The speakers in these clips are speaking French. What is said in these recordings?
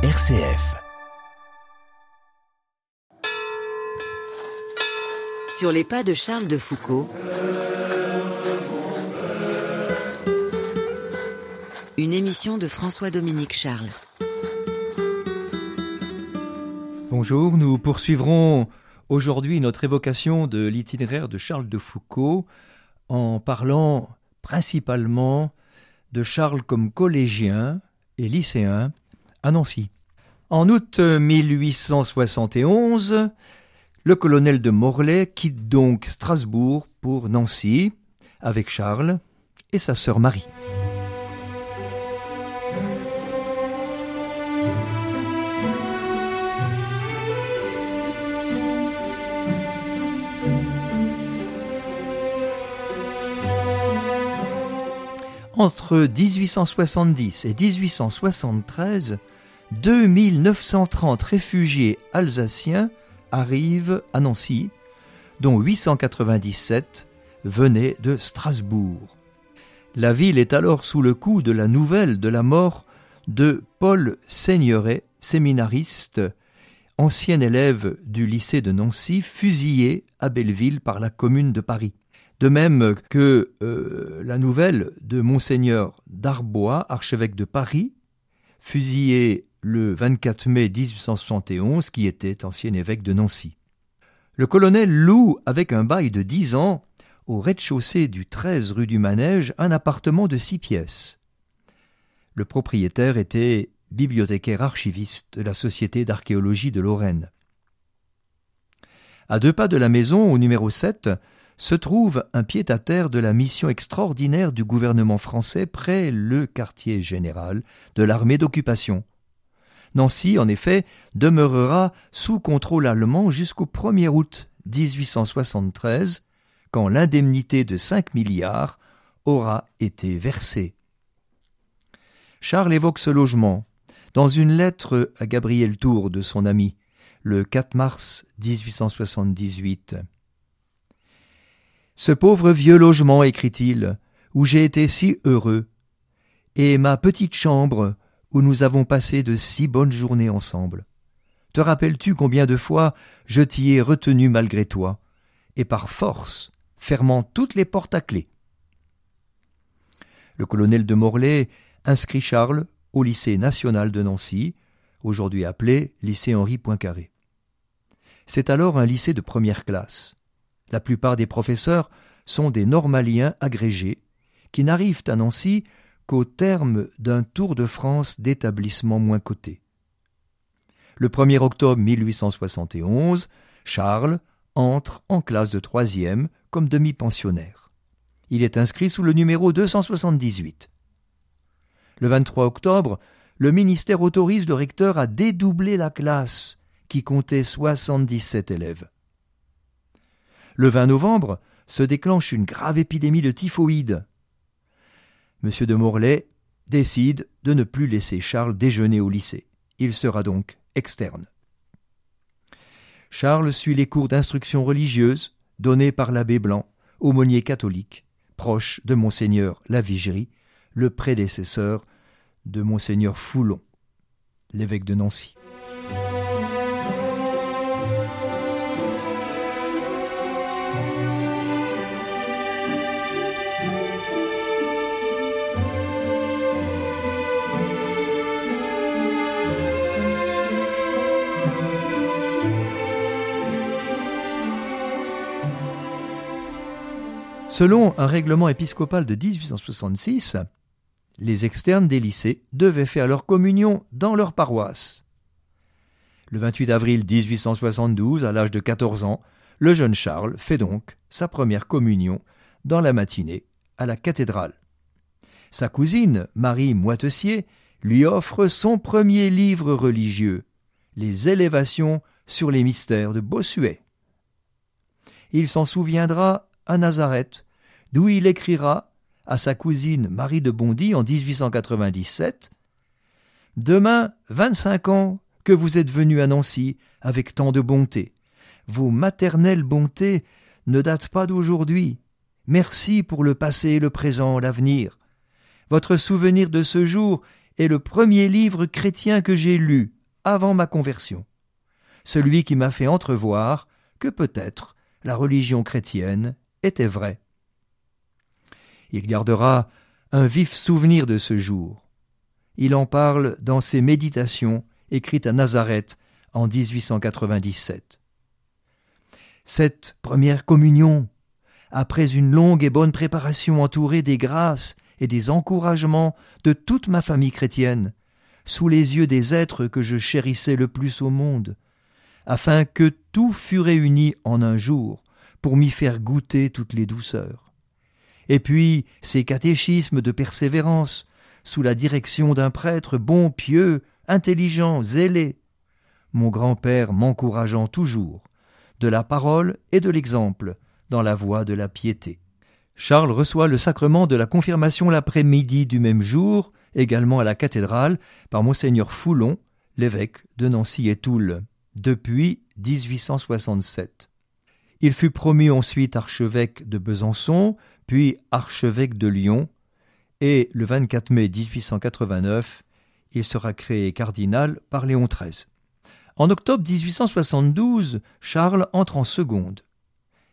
RCF. Sur les pas de Charles de Foucault. Une émission de François-Dominique Charles. Bonjour, nous poursuivrons aujourd'hui notre évocation de l'itinéraire de Charles de Foucault en parlant principalement de Charles comme collégien et lycéen à Nancy. En août 1871, le colonel de Morlaix quitte donc Strasbourg pour Nancy avec Charles et sa sœur Marie. Entre 1870 et 1873, 2930 réfugiés alsaciens arrivent à Nancy, dont 897 venaient de Strasbourg. La ville est alors sous le coup de la nouvelle de la mort de Paul Seigneuret, séminariste, ancien élève du lycée de Nancy, fusillé à Belleville par la commune de Paris. De même que euh, la nouvelle de monseigneur Darbois, archevêque de Paris, fusillé le 24 mai 1871, qui était ancien évêque de Nancy. Le colonel loue, avec un bail de dix ans, au rez-de-chaussée du 13 rue du Manège, un appartement de six pièces. Le propriétaire était bibliothécaire archiviste de la Société d'archéologie de Lorraine. À deux pas de la maison, au numéro 7, se trouve un pied-à-terre de la mission extraordinaire du gouvernement français près le quartier général de l'armée d'occupation. Nancy, en effet, demeurera sous contrôle allemand jusqu'au 1er août 1873, quand l'indemnité de 5 milliards aura été versée. Charles évoque ce logement dans une lettre à Gabriel Tour de son ami, le 4 mars 1878. Ce pauvre vieux logement, écrit-il, où j'ai été si heureux, et ma petite chambre où nous avons passé de si bonnes journées ensemble. Te rappelles-tu combien de fois je t'y ai retenu malgré toi, et par force, fermant toutes les portes à clé? Le colonel de Morlaix inscrit Charles au lycée national de Nancy, aujourd'hui appelé lycée Henri Poincaré. C'est alors un lycée de première classe. La plupart des professeurs sont des normaliens agrégés qui n'arrivent à Nancy qu'au terme d'un tour de France d'établissements moins cotés. Le 1er octobre 1871, Charles entre en classe de troisième comme demi-pensionnaire. Il est inscrit sous le numéro 278. Le 23 octobre, le ministère autorise le recteur à dédoubler la classe, qui comptait 77 élèves. Le 20 novembre se déclenche une grave épidémie de typhoïde. M. de Morlaix décide de ne plus laisser Charles déjeuner au lycée. Il sera donc externe. Charles suit les cours d'instruction religieuse donnés par l'abbé Blanc, aumônier catholique, proche de monseigneur Lavigerie, le prédécesseur de monseigneur Foulon, l'évêque de Nancy. Selon un règlement épiscopal de 1866, les externes des lycées devaient faire leur communion dans leur paroisse. Le 28 avril 1872, à l'âge de 14 ans, le jeune Charles fait donc sa première communion dans la matinée à la cathédrale. Sa cousine, Marie Moitessier, lui offre son premier livre religieux, Les élévations sur les mystères de Bossuet. Il s'en souviendra à Nazareth, d'où il écrira à sa cousine Marie de Bondy en 1897 Demain, vingt-cinq ans que vous êtes venu à Nancy avec tant de bonté. Vos maternelles bontés ne datent pas d'aujourd'hui. Merci pour le passé, le présent, l'avenir. Votre souvenir de ce jour est le premier livre chrétien que j'ai lu avant ma conversion, celui qui m'a fait entrevoir que peut-être la religion chrétienne était vraie. Il gardera un vif souvenir de ce jour. Il en parle dans ses méditations écrites à Nazareth en 1897. Cette première communion, après une longue et bonne préparation entourée des grâces et des encouragements de toute ma famille chrétienne, sous les yeux des êtres que je chérissais le plus au monde, afin que tout fût réuni en un jour pour m'y faire goûter toutes les douceurs. Et puis ces catéchismes de persévérance, sous la direction d'un prêtre bon, pieux, intelligent, zélé, mon grand-père m'encourageant toujours, de la parole et de l'exemple, dans la voie de la piété. Charles reçoit le sacrement de la confirmation l'après-midi du même jour, également à la cathédrale, par monseigneur Foulon, l'évêque de Nancy et Toul, depuis 1867. Il fut promu ensuite archevêque de Besançon, puis archevêque de Lyon, et le 24 mai 1889, il sera créé cardinal par Léon XIII. En octobre 1872, Charles entre en seconde.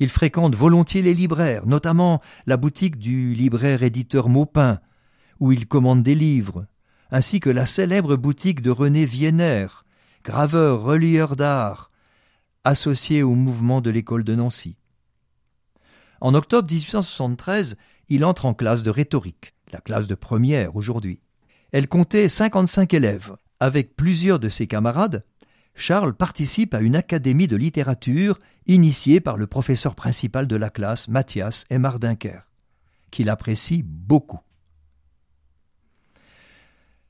Il fréquente volontiers les libraires, notamment la boutique du libraire éditeur Maupin, où il commande des livres, ainsi que la célèbre boutique de René Vienner, graveur relieur d'art, associé au mouvement de l'école de Nancy. En octobre 1873, il entre en classe de rhétorique, la classe de première aujourd'hui. Elle comptait 55 élèves. Avec plusieurs de ses camarades, Charles participe à une académie de littérature initiée par le professeur principal de la classe, Mathias Mardinker, qu'il apprécie beaucoup.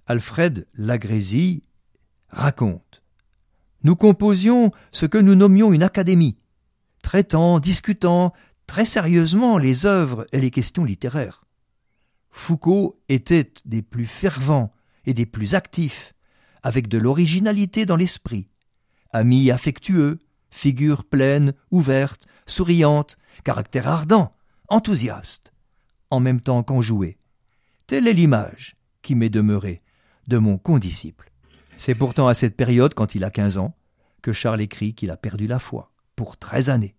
Alfred Lagrézy raconte Nous composions ce que nous nommions une académie, traitant, discutant très sérieusement les œuvres et les questions littéraires. Foucault était des plus fervents et des plus actifs, avec de l'originalité dans l'esprit, Ami affectueux, figure pleine, ouverte, souriante, caractère ardent, enthousiaste, en même temps qu'enjoué. Telle est l'image qui m'est demeurée de mon condisciple. C'est pourtant à cette période, quand il a quinze ans, que Charles écrit qu'il a perdu la foi, pour treize années.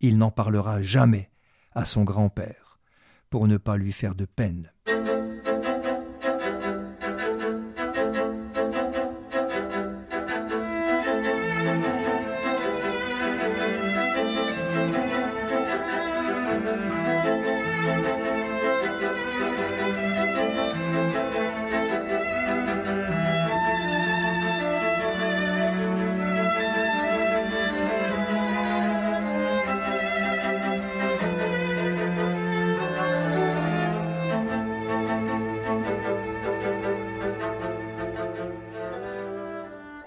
Il n'en parlera jamais à son grand-père, pour ne pas lui faire de peine.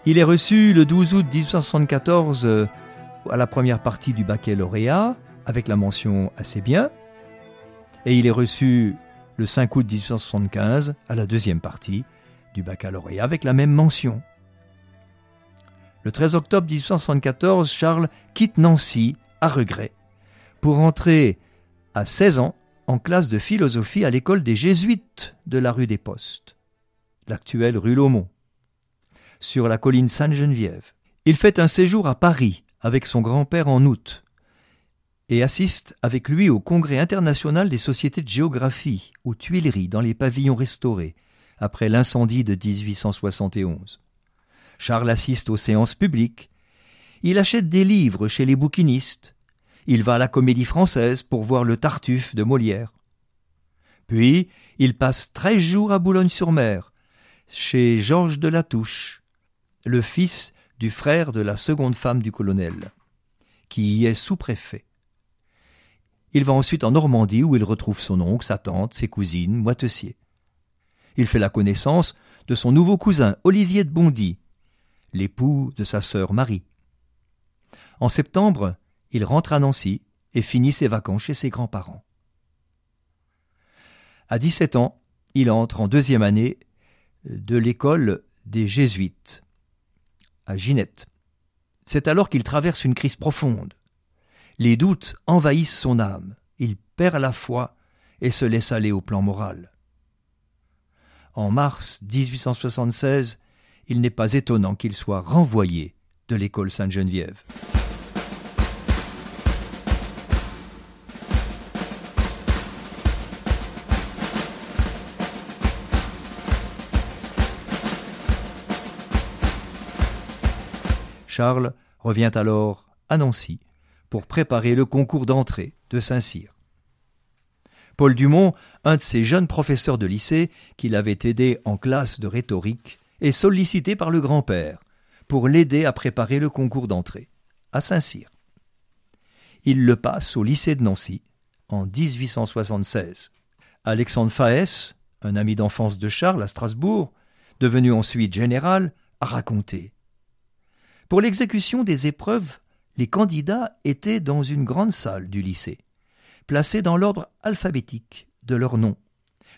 Il est reçu le 12 août 1874 euh, à la première partie du baccalauréat, avec la mention assez bien, et il est reçu le 5 août 1875 à la deuxième partie du baccalauréat, avec la même mention. Le 13 octobre 1874, Charles quitte Nancy à regret pour entrer à 16 ans en classe de philosophie à l'école des Jésuites de la rue des Postes, l'actuelle rue Laumont sur la colline Sainte-Geneviève. Il fait un séjour à Paris avec son grand-père en août et assiste avec lui au Congrès international des sociétés de géographie aux Tuileries dans les pavillons restaurés après l'incendie de 1871. Charles assiste aux séances publiques. Il achète des livres chez les bouquinistes. Il va à la Comédie Française pour voir le Tartuffe de Molière. Puis il passe treize jours à Boulogne-sur-Mer, chez Georges de Latouche, le fils du frère de la seconde femme du colonel, qui y est sous-préfet. Il va ensuite en Normandie où il retrouve son oncle, sa tante, ses cousines, Moitessier. Il fait la connaissance de son nouveau cousin Olivier de Bondy, l'époux de sa sœur Marie. En septembre, il rentre à Nancy et finit ses vacances chez ses grands-parents. À 17 ans, il entre en deuxième année de l'école des Jésuites à Ginette. C'est alors qu'il traverse une crise profonde. Les doutes envahissent son âme, il perd la foi et se laisse aller au plan moral. En mars 1876, il n'est pas étonnant qu'il soit renvoyé de l'école Sainte-Geneviève. Charles revient alors à Nancy pour préparer le concours d'entrée de Saint-Cyr. Paul Dumont, un de ses jeunes professeurs de lycée qui l'avait aidé en classe de rhétorique, est sollicité par le grand-père pour l'aider à préparer le concours d'entrée à Saint-Cyr. Il le passe au lycée de Nancy en 1876. Alexandre Faès, un ami d'enfance de Charles à Strasbourg, devenu ensuite général, a raconté. Pour l'exécution des épreuves, les candidats étaient dans une grande salle du lycée, placés dans l'ordre alphabétique de leur nom,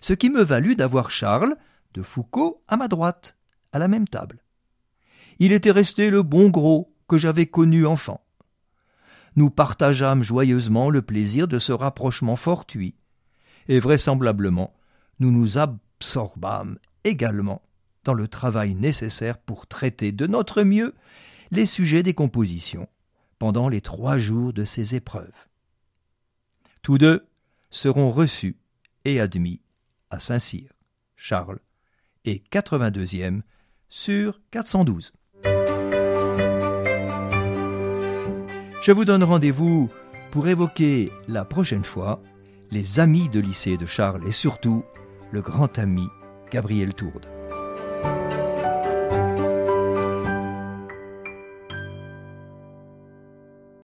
ce qui me valut d'avoir Charles de Foucault à ma droite, à la même table. Il était resté le bon gros que j'avais connu enfant. Nous partageâmes joyeusement le plaisir de ce rapprochement fortuit, et vraisemblablement nous nous absorbâmes également dans le travail nécessaire pour traiter de notre mieux les sujets des compositions pendant les trois jours de ces épreuves. Tous deux seront reçus et admis à Saint-Cyr. Charles est 82e sur 412. Je vous donne rendez-vous pour évoquer la prochaine fois les amis de lycée de Charles et surtout le grand ami Gabriel Tourde.